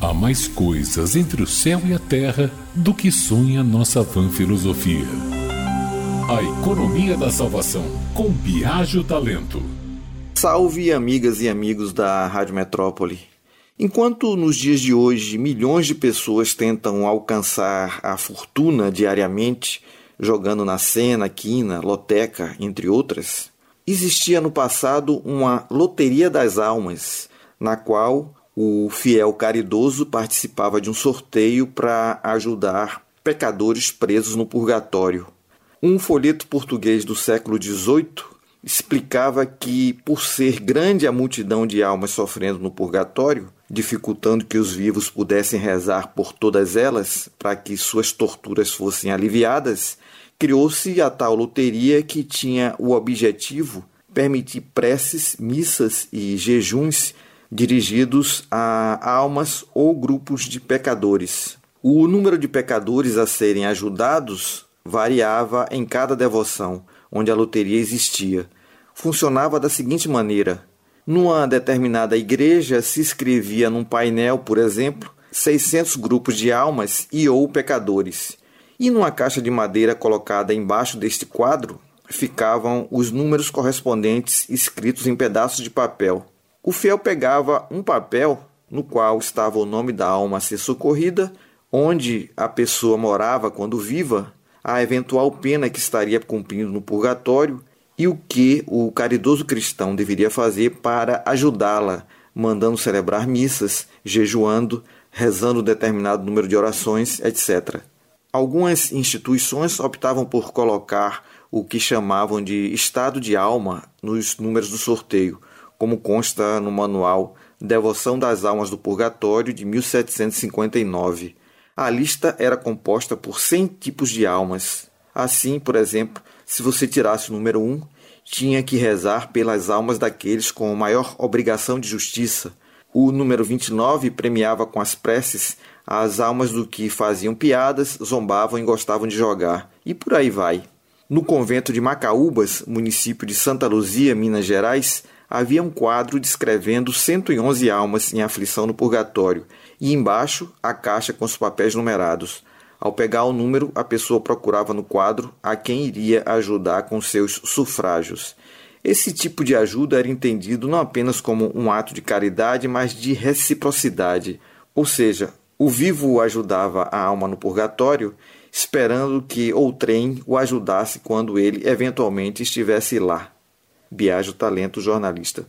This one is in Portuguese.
Há mais coisas entre o céu e a terra do que sonha nossa vã filosofia. A economia da salvação, com Biagio Talento. Salve, amigas e amigos da Rádio Metrópole. Enquanto nos dias de hoje milhões de pessoas tentam alcançar a fortuna diariamente, jogando na cena, quina, loteca, entre outras, existia no passado uma loteria das almas, na qual o fiel caridoso participava de um sorteio para ajudar pecadores presos no purgatório. Um folheto português do século XVIII explicava que, por ser grande a multidão de almas sofrendo no purgatório, dificultando que os vivos pudessem rezar por todas elas para que suas torturas fossem aliviadas, criou-se a tal loteria que tinha o objetivo permitir preces, missas e jejuns dirigidos a almas ou grupos de pecadores. O número de pecadores a serem ajudados variava em cada devoção onde a loteria existia. Funcionava da seguinte maneira: numa determinada igreja se escrevia num painel, por exemplo, 600 grupos de almas e ou pecadores. E numa caixa de madeira colocada embaixo deste quadro ficavam os números correspondentes escritos em pedaços de papel. O fiel pegava um papel no qual estava o nome da alma a ser socorrida, onde a pessoa morava quando viva, a eventual pena que estaria cumprindo no purgatório e o que o caridoso cristão deveria fazer para ajudá-la, mandando celebrar missas, jejuando, rezando determinado número de orações, etc. Algumas instituições optavam por colocar o que chamavam de estado de alma nos números do sorteio, como consta no manual Devoção das Almas do Purgatório de 1759. A lista era composta por 100 tipos de almas. Assim, por exemplo, se você tirasse o número 1, tinha que rezar pelas almas daqueles com maior obrigação de justiça. O número 29 premiava com as preces as almas do que faziam piadas, zombavam e gostavam de jogar. E por aí vai. No convento de Macaúbas, município de Santa Luzia, Minas Gerais, havia um quadro descrevendo 111 almas em aflição no purgatório e embaixo a caixa com os papéis numerados. Ao pegar o número, a pessoa procurava no quadro a quem iria ajudar com seus sufrágios. Esse tipo de ajuda era entendido não apenas como um ato de caridade, mas de reciprocidade. Ou seja, o vivo ajudava a alma no purgatório, esperando que outrem o ajudasse quando ele eventualmente estivesse lá. Biagio Talento Jornalista.